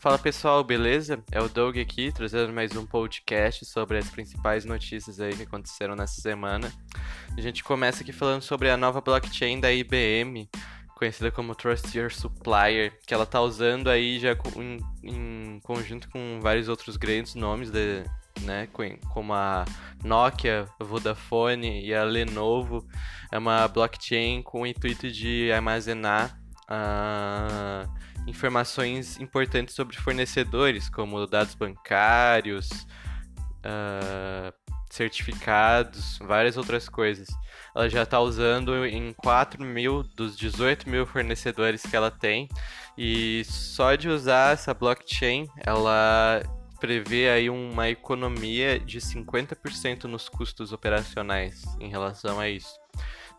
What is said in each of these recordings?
Fala pessoal, beleza? É o Doug aqui, trazendo mais um podcast sobre as principais notícias aí que aconteceram nessa semana. A gente começa aqui falando sobre a nova blockchain da IBM, conhecida como Trust Your Supplier, que ela tá usando aí já em, em conjunto com vários outros grandes nomes de, né, como a Nokia, a Vodafone e a Lenovo. É uma blockchain com o intuito de armazenar uh, informações importantes sobre fornecedores, como dados bancários, uh, certificados, várias outras coisas. Ela já está usando em 4 mil dos 18 mil fornecedores que ela tem, e só de usar essa blockchain, ela prevê aí uma economia de 50% nos custos operacionais em relação a isso.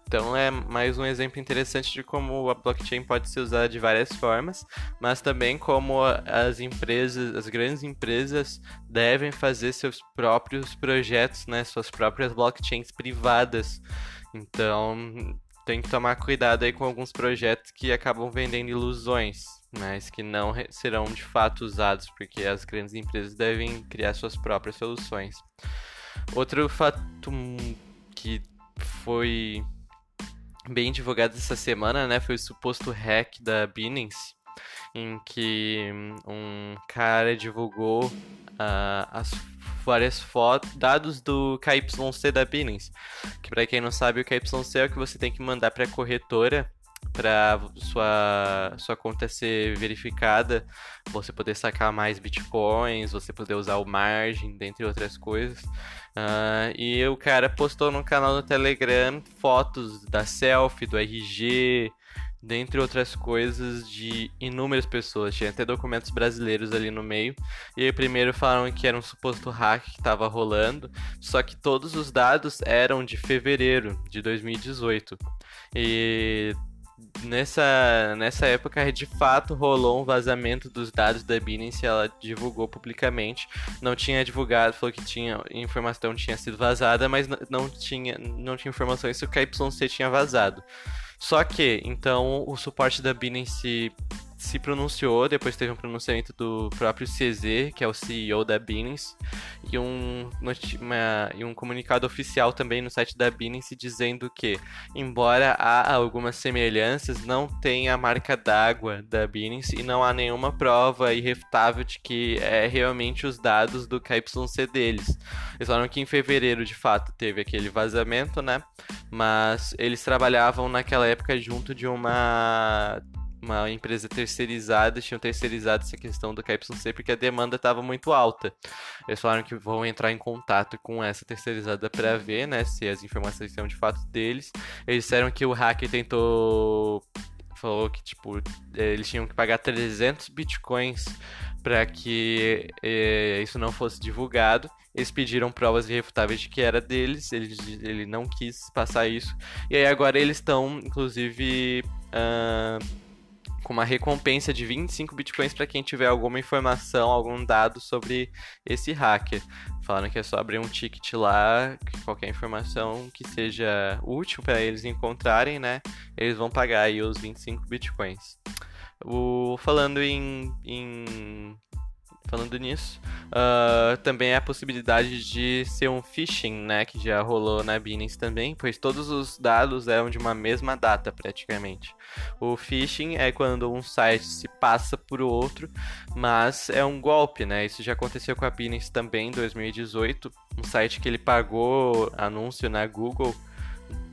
Então é mais um exemplo interessante de como a blockchain pode ser usada de várias formas, mas também como as empresas, as grandes empresas devem fazer seus próprios projetos, né, suas próprias blockchains privadas. Então tem que tomar cuidado aí com alguns projetos que acabam vendendo ilusões, mas que não serão de fato usados, porque as grandes empresas devem criar suas próprias soluções. Outro fato que foi bem divulgado essa semana, né, foi o suposto hack da Binance, em que um cara divulgou uh, as várias fotos, dados do KYC da Binance. Que para quem não sabe, o KYC é o que você tem que mandar para a corretora para sua sua conta ser verificada, você poder sacar mais bitcoins, você poder usar o margem, dentre outras coisas. Uh, e o cara postou no canal no Telegram fotos da selfie, do RG, dentre outras coisas, de inúmeras pessoas. Tinha até documentos brasileiros ali no meio. E aí, primeiro falaram que era um suposto hack que estava rolando, só que todos os dados eram de fevereiro de 2018. E nessa, nessa época de fato rolou um vazamento dos dados da Binance, ela divulgou publicamente, não tinha divulgado, falou que tinha informação tinha sido vazada, mas não tinha, não tinha informações se o KYC tinha vazado. Só que, então, o suporte da Binance se pronunciou, depois teve um pronunciamento do próprio CZ, que é o CEO da Binance, e um, uma, e um comunicado oficial também no site da Binance dizendo que, embora há algumas semelhanças, não tem a marca d'água da Binance e não há nenhuma prova irrefutável de que é realmente os dados do KYC deles. Eles falaram que em fevereiro, de fato, teve aquele vazamento, né? Mas eles trabalhavam naquela época junto de uma uma empresa terceirizada, tinham terceirizado essa questão do KYC porque a demanda estava muito alta. Eles falaram que vão entrar em contato com essa terceirizada para ver, né, se as informações são de fato deles. Eles disseram que o hacker tentou falou que tipo eles tinham que pagar 300 bitcoins para que eh, isso não fosse divulgado. Eles pediram provas irrefutáveis de que era deles, ele, ele não quis passar isso. E aí agora eles estão, inclusive, uh, com uma recompensa de 25 bitcoins para quem tiver alguma informação, algum dado sobre esse hacker. Falaram que é só abrir um ticket lá, qualquer informação que seja útil para eles encontrarem, né? Eles vão pagar aí os 25 bitcoins. O, falando em, em falando nisso, uh, também é a possibilidade de ser um phishing, né, que já rolou na Binance também, pois todos os dados eram de uma mesma data praticamente. O phishing é quando um site se passa por outro, mas é um golpe, né? Isso já aconteceu com a Binance também em 2018, um site que ele pagou anúncio na Google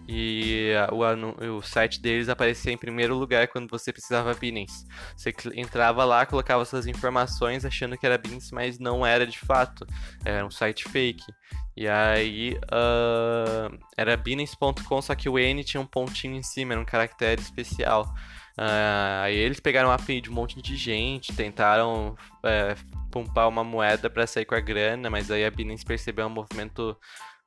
e o, o site deles aparecia em primeiro lugar quando você precisava Binance. Você entrava lá, colocava suas informações achando que era Binance, mas não era de fato. Era um site fake. E aí uh, era Binance.com, só que o N tinha um pontinho em cima, era um caractere especial. Uh, aí eles pegaram a API de um monte de gente, tentaram uh, pumpar uma moeda para sair com a grana, mas aí a Binance percebeu um movimento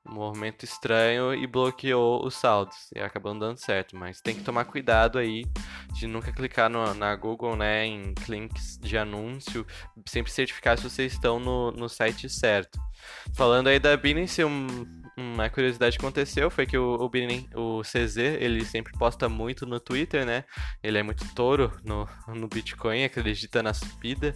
um movimento estranho e bloqueou os saldos. E acabou dando certo, mas tem que tomar cuidado aí de nunca clicar no, na Google, né, em links de anúncio, sempre certificar se vocês estão no, no site certo. Falando aí da Binance, um, uma curiosidade que aconteceu foi que o, o, o CZ, ele sempre posta muito no Twitter, né? Ele é muito touro no, no Bitcoin, acredita na subida,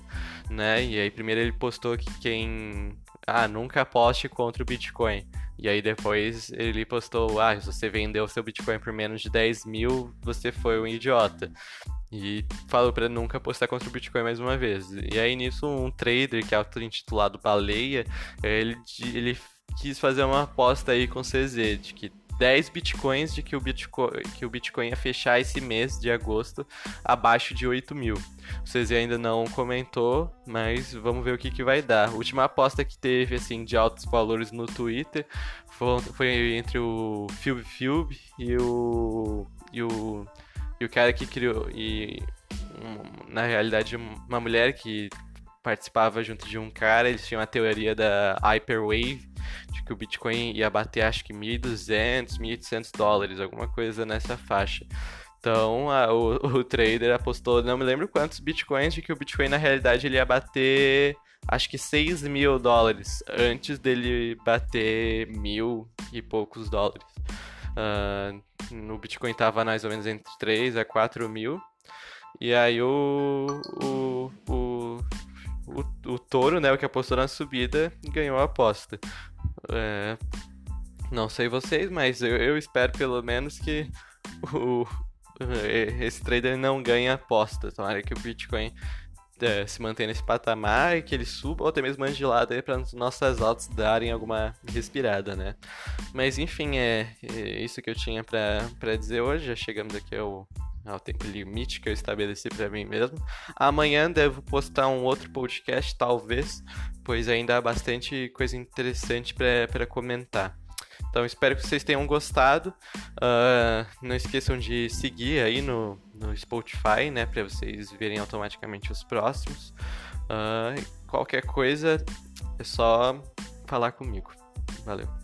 né? E aí primeiro ele postou que quem... Ah, nunca aposte contra o Bitcoin. E aí depois ele postou, ah, se você vendeu seu Bitcoin por menos de 10 mil, você foi um idiota. E falou para nunca apostar contra o Bitcoin mais uma vez. E aí nisso um trader que é auto-intitulado Baleia, ele, ele quis fazer uma aposta aí com o CZ, de que 10 bitcoins de que o Bitcoin, que o Bitcoin ia fechar esse mês de agosto abaixo de 8 mil. CZ ainda não comentou, mas vamos ver o que, que vai dar. A última aposta que teve, assim, de altos valores no Twitter foi, foi entre o Philb Philb e o, e o. E o cara que criou. E na realidade, uma mulher que participava junto de um cara, eles tinham a teoria da Hyperwave, de que o Bitcoin ia bater acho que 1.200, 1.800 dólares, alguma coisa nessa faixa. Então a, o, o, trader apostou, não me lembro quantos bitcoins, de que o Bitcoin na realidade ele ia bater acho que 6 mil dólares antes dele bater mil e poucos dólares. Uh, no Bitcoin tava mais ou menos entre 3 a 4 mil. E aí o, o, o o, o touro, né, o que apostou na subida, ganhou a aposta. É, não sei vocês, mas eu, eu espero pelo menos que o, esse trader não ganhe aposta. Tomara que o Bitcoin é, se mantenha nesse patamar e que ele suba ou até mesmo ande de lado para nossas altas darem alguma respirada, né? Mas enfim, é, é isso que eu tinha para dizer hoje. Já chegamos aqui ao é o tempo limite que eu estabeleci para mim mesmo. Amanhã devo postar um outro podcast, talvez, pois ainda há bastante coisa interessante para comentar. Então espero que vocês tenham gostado. Uh, não esqueçam de seguir aí no, no Spotify, né, para vocês verem automaticamente os próximos. Uh, qualquer coisa é só falar comigo. Valeu.